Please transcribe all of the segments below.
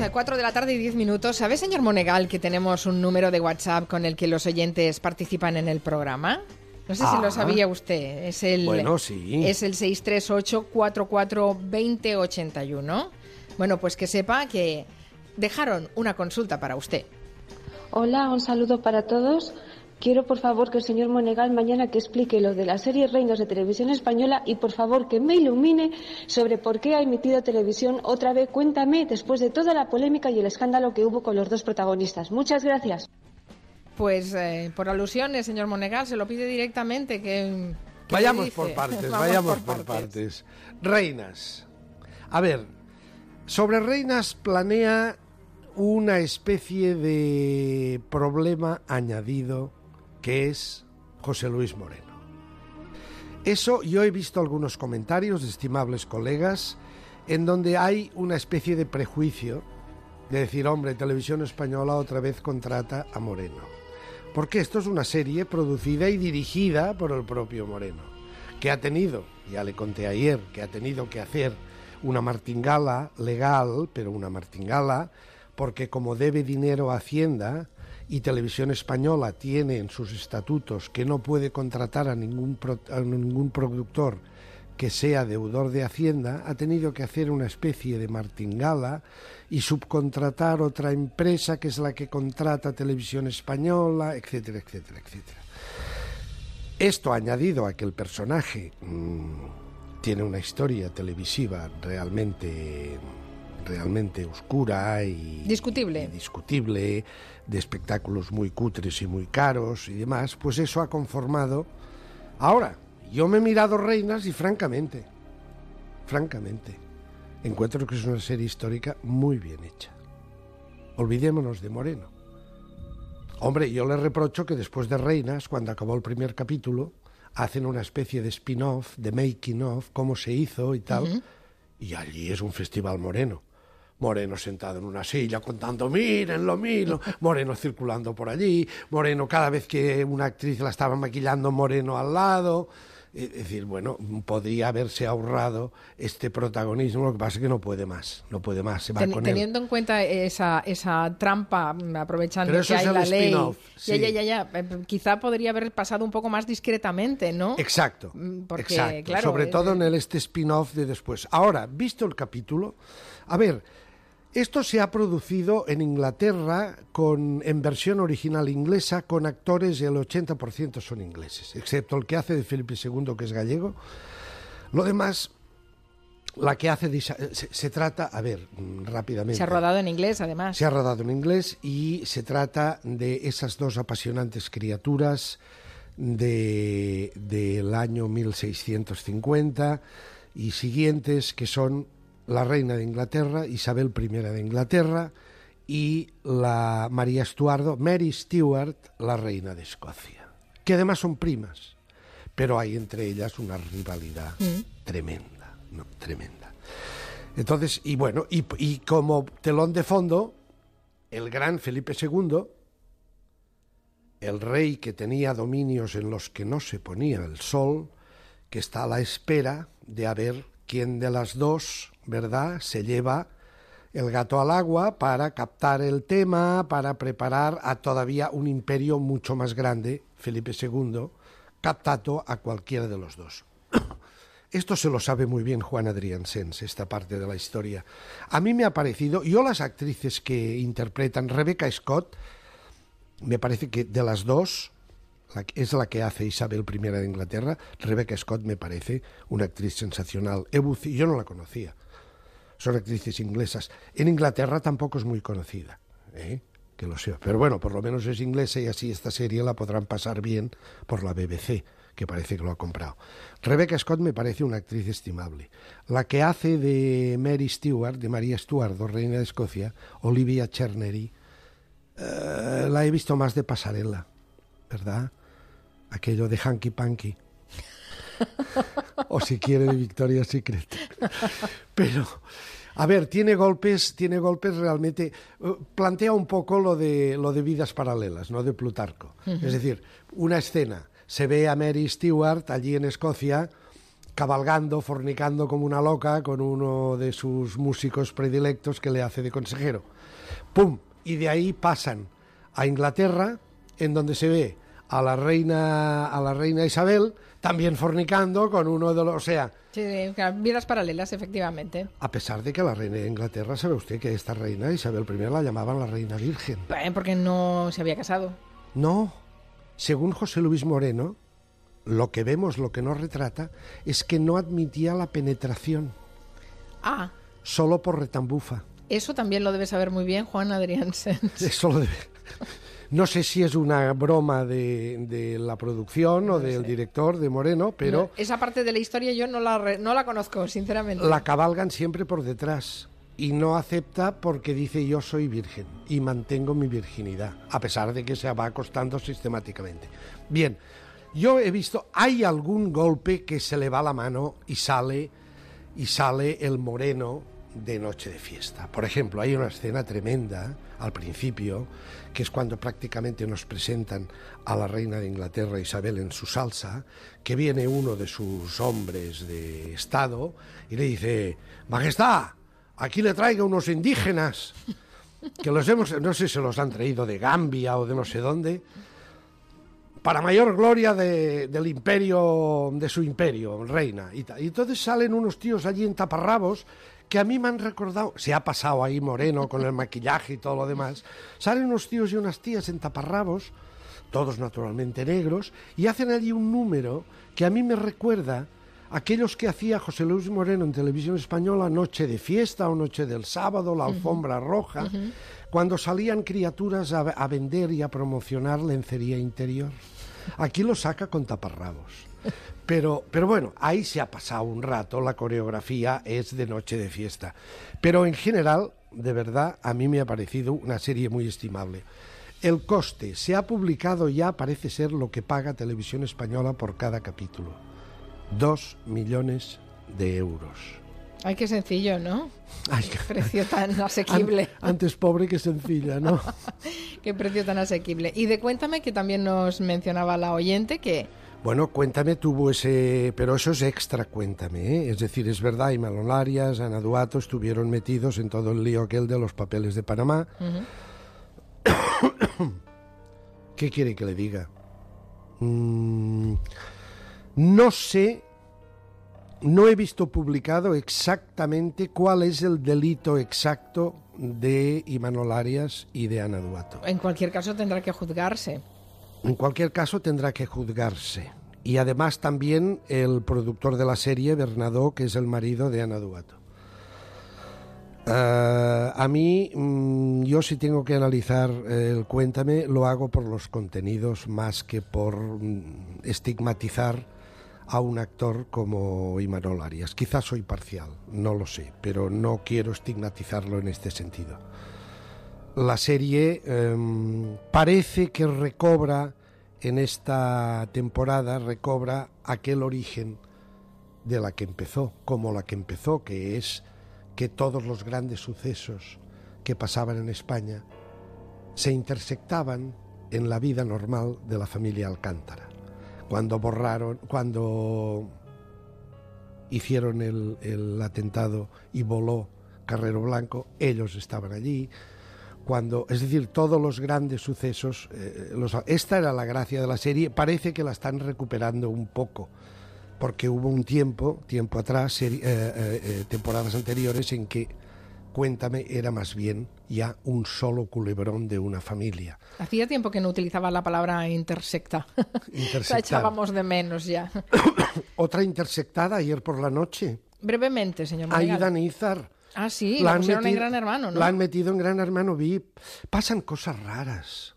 las 4 de la tarde y 10 minutos. ¿Sabe, señor Monegal, que tenemos un número de WhatsApp con el que los oyentes participan en el programa? No sé si lo Ah. sabía usted. Es el, Bueno, sí. Es el 638-442081. Bueno, pues que sepa que dejaron una consulta para usted. Hola, un saludo para todos. Quiero, por favor, que el señor Monegal mañana que explique lo de la serie Reinos de Televisión Española y, por favor, que me ilumine sobre por qué ha emitido televisión otra vez. Cuéntame, después de toda la polémica y el escándalo que hubo con los dos protagonistas. Muchas gracias. Pues eh, por alusiones, señor Monegal, se lo pide directamente que... que Vayamos por partes, Vamos vayamos por partes. Reinas. A ver, sobre Reinas planea una especie de problema añadido que es José Luis Moreno. Eso yo he visto algunos comentarios de estimables colegas en donde hay una especie de prejuicio de decir, hombre, Televisión Española otra vez contrata a Moreno. Porque esto es una serie producida y dirigida por el propio Moreno, que ha tenido, ya le conté ayer, que ha tenido que hacer una martingala legal, pero una martingala, porque como debe dinero a Hacienda y Televisión Española tiene en sus estatutos que no puede contratar a ningún, productor que sea deudor de Hacienda, ha tenido que hacer una especie de martingala y subcontratar otra empresa que es la que contrata Televisión Española, etcétera, etcétera, etcétera. Esto añadido a que el personaje mm, tiene una historia televisiva realmente realmente oscura y Discutible. y discutible de espectáculos muy cutres y muy caros y demás, pues eso ha conformado ahora yo me he mirado Reinas y francamente francamente encuentro que es una serie histórica muy bien hecha. Olvidémonos de Moreno. Hombre, yo le reprocho que después de Reinas, cuando acabó el primer capítulo, hacen una especie de spin-off, de making of, cómo se hizo y tal, y allí es un festival moreno. Moreno sentado en una silla contando, mírenlo, mírenlo, Moreno circulando por allí, Moreno cada vez que una actriz la estaba maquillando, Moreno al lado. Es decir, bueno, podría haberse ahorrado este protagonismo, lo que pasa es que no puede más, no puede más, se va Ten- con él. teniendo en cuenta esa, esa trampa, mm, aprovechando Pero eso que es hay el la ley, sí. ya, ya, ya, eh, quizá podría haber pasado un poco más discretamente, ¿no? Exacto, Mm, porque, exacto. claro, sobre eh, todo en el este spin-off de después. Ahora, visto el capítulo, a ver, esto se ha producido en Inglaterra con en versión original inglesa con actores el 80% son ingleses, excepto el que hace de Felipe II que es gallego. Lo demás la que hace de se, se trata, a ver, mm, rápidamente. Se ha rodado en inglés, además. Se ha rodado en inglés y se trata de esas dos apasionantes criaturas de- del año 1650 y siguientes que son la reina de Inglaterra, Isabel I de Inglaterra y la María Estuardo, Mary Stuart, la reina de Escocia, que además son primas, pero hay entre ellas una rivalidad tremenda, ¿no? tremenda. Entonces, y bueno, y, y como telón de fondo, el gran Felipe II, el rey que tenía dominios en los que no se ponía el sol, que está a la espera de a ver quién de las dos, ¿verdad?, se lleva el gato al agua para captar el tema, para preparar a todavía un imperio mucho más grande, Felipe II, captato a cualquiera de los dos. Esto se lo sabe muy bien Juan Adrián Sens, esta parte de la historia. A mí me ha parecido, yo las actrices que interpretan, Rebecca Scott, me parece que de las dos, es la que hace Isabel I de Inglaterra, Rebecca Scott me parece una actriz sensacional. Ebuzi, yo no la conocía, son actrices inglesas. En Inglaterra tampoco es muy conocida, ¿eh? que lo sea. Pero bueno, por lo menos es inglesa y así esta serie la podrán pasar bien por la BBC, que parece que lo ha comprado. Rebecca Scott me parece una actriz estimable. La que hace de Mary Stuart, de María Estuardo, reina de Escocia, Olivia Chernery, eh, la he visto más de pasarela, ¿verdad? Aquello de Hanky Panky. o si quiere de Victoria's Secret. Pero, a ver, tiene golpes, tiene golpes realmente. eh, Plantea un poco lo de lo de vidas paralelas, ¿no? De Plutarco. Es decir, una escena, se ve a Mary Stewart allí en Escocia cabalgando, fornicando como una loca con uno de sus músicos predilectos que le hace de consejero. ¡Pum! Y de ahí pasan a Inglaterra, en donde se ve a la reina, a la reina Isabel también fornicando con uno de los, o sea, Sí, vidas paralelas, efectivamente. a pesar de que la reina de Inglaterra, sabe usted que esta reina Isabel I la llamaban la reina virgen. Porque no se había casado. No, según José Luis Moreno, lo que vemos, lo que nos retrata, es que no admitía la penetración, Ah, solo por retambufa. eso también lo debe saber muy bien Juan Adriansen. Eso lo debe- No sé si es una broma de, de la producción o del director de Moreno, pero No, esa parte de la historia yo no la, re- no la conozco, sinceramente. la cabalgan siempre por detrás y no acepta porque dice yo soy virgen y mantengo mi virginidad, a pesar de que se va acostando sistemáticamente. Bien, yo he visto, hay algún golpe que se le va la mano y sale y sale el moreno de noche de fiesta. Por ejemplo, hay una escena tremenda al principio, que es cuando prácticamente nos presentan a la reina de Inglaterra Isabel en su salsa, que viene uno de sus hombres de Estado y le dice, Majestad, aquí le traigo unos indígenas, que los hemos, no sé si los han traído de Gambia o de no sé dónde, para mayor gloria de- del imperio, de su imperio, reina. Y, y entonces salen unos tíos allí en taparrabos que a mí me han recordado, se ha pasado ahí moreno con el maquillaje y todo lo demás, salen unos tíos y unas tías en taparrabos, todos naturalmente negros, y hacen allí un número que a mí me recuerda aquellos que hacía José Luis Moreno en televisión española, Noche de Fiesta o Noche del Sábado, La Alfombra Roja, cuando salían criaturas a, a vender y a promocionar lencería interior. Aquí lo saca con taparrabos. Pero, pero bueno, ahí se ha pasado un rato, la coreografía es de noche de fiesta. Pero en general, de verdad, a mí me ha parecido una serie muy estimable. El coste se ha publicado ya, parece ser lo que paga Televisión Española por cada capítulo. Dos millones de euros. Ay, qué sencillo, ¿no? Ay, Qué precio tan an- asequible. antes pobre que sencilla, ¿no? Qué precio tan asequible. Y de cuéntame que también nos mencionaba la oyente que Bueno, Cuéntame tuvo ese... Pero eso es extra Cuéntame, ¿eh? Es decir, es verdad, y Malolarias, Ana Duato estuvieron metidos en todo el lío aquel de los papeles de Panamá. ¿Qué quiere que le diga? Mm, no sé, no he visto publicado exactamente cuál es el delito exacto de Imanol Arias y de Ana Duato. en cualquier caso tendrá que juzgarse. En cualquier caso tendrá que juzgarse. Y además también el productor de la serie, Bernadó, que es el marido de Ana Duato. Ah, a mí, mm, yo si tengo que analizar eh, el Cuéntame, lo hago por los contenidos más que por mm, estigmatizar a un actor como Imanol Arias. Quizás soy parcial, no lo sé, pero no quiero estigmatizarlo en este sentido la serie em, parece que recobra en esta temporada, recobra aquel origen de la que empezó, como la que empezó, que es que todos los grandes sucesos que pasaban en España se intersectaban en la vida normal de la familia Alcántara. Cuando borraron, cuando hicieron el, el atentado y voló Carrero Blanco, ellos estaban allí. Cuando, es decir, todos los grandes sucesos, eh, los- esta era la gracia de la serie, parece que la están recuperando un poco, porque hubo un tiempo, tiempo atrás, seri- eh, eh, temporadas anteriores, en que Cuéntame era más bien ya un solo culebrón de una familia. Hacía tiempo que no utilizaba la palabra intersecta. la Intersectar. echábamos de menos ya. Otra intersectada ayer por la noche, Brevemente, señor Monegal. Aida Nizar. Ah, sí, la, han pusieron en metido- Gran Hermano, ¿no? La han metido en Gran Hermano VIP. Pasan cosas raras.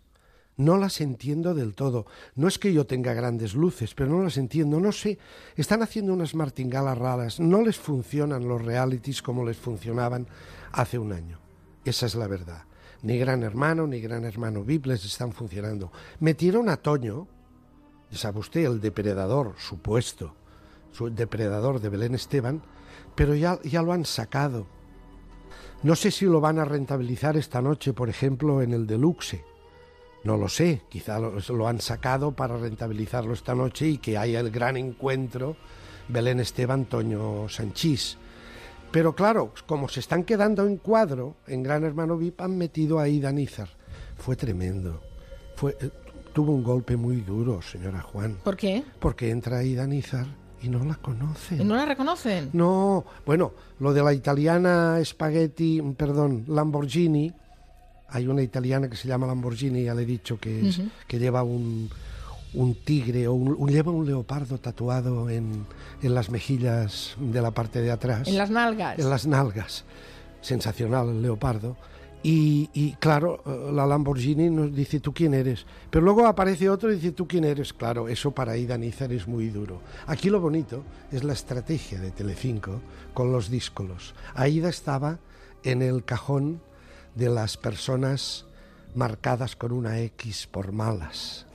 No las entiendo del todo. No es que yo tenga grandes luces, pero no las entiendo. No sé. Están haciendo unas martingalas raras. No les funcionan los realities como les funcionaban hace un año. Esa es la verdad. Ni Gran Hermano ni Gran Hermano VIP les están funcionando. Metieron a Toño, ya sabe usted, el depredador, supuesto, su depredador de Belén Esteban, pero ya, ya lo han sacado. No sé si lo van a rentabilizar esta noche, por ejemplo, en el Deluxe. No lo sé, quizá lo, lo han sacado para rentabilizarlo esta noche y que haya el gran encuentro Belén Esteban, Toño Sanchís. Pero claro, como se están quedando en cuadro en Gran Hermano VIP, han metido a Ida Nízar. Fue tremendo. Fue, eh, tuvo un golpe muy duro, señora Juan. ¿Por qué? Porque entra Ida Nízar y no la conocen. ¿Y no la reconocen? No, bueno, lo de la italiana Spaghetti, perdón, Lamborghini, hay una italiana que se llama Lamborghini, ya le he dicho que, es, que lleva un, un tigre o un, lleva un leopardo tatuado en, en, las mejillas de la parte de atrás. En las nalgas. En las nalgas. Sensacional el leopardo. Y, claro, eh, la Lamborghini nos dice tú quién eres. Pero luego aparece otro y dice tú quién eres. Claro, eso para Ida Nizar es muy duro. Aquí lo bonito es la estrategia de Telecinco con los díscolos. Aida estaba en el cajón de las personas marcadas con una X por malas.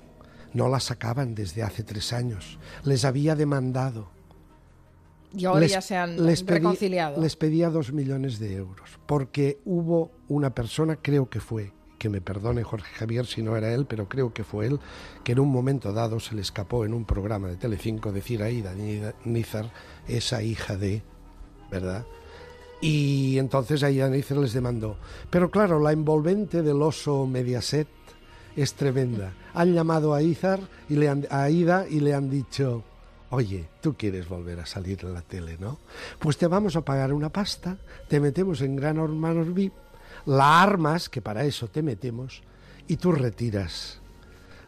No la sacaban desde hace tres años. Les había demandado. Y ahora les, ya se han les reconciliado. les pedía dos millones de euros, porque hubo una persona, creo que fue, que me perdone Jorge Javier si no era él, pero creo que fue él, que en un momento dado se le escapó en un programa de Telecinco decir a Ida Nízar, esa hija de, ¿verdad? Y entonces a Ida Nízar les demandó. Pero claro, la envolvente del oso Mediaset es tremenda. Han llamado a, Izar y le han, a Ida y le han dicho, oye, tú quieres volver a salir en la tele, ¿no? Pues te vamos a pagar una pasta, te metemos en Gran Hermanos VIP, la armas, que para eso te metemos, y tú retiras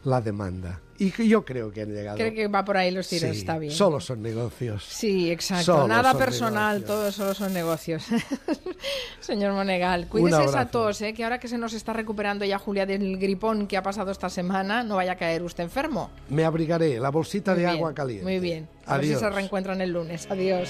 la demanda. Y yo creo que han llegado. Creo que va por ahí los tiros, Sí, está bien. Solo son negocios. Sí, exacto. Solo Nada son personal, negocios. todo solo son negocios. Señor Monegal, cuídese abrazo. tos, ¿eh? que ahora que se nos está recuperando ya Julia del gripón que ha pasado esta semana, no vaya a caer usted enfermo. Me abrigaré, la bolsita Muy de bien, agua caliente. Muy bien. A ver si Adiós. se reencuentran el lunes. Adiós.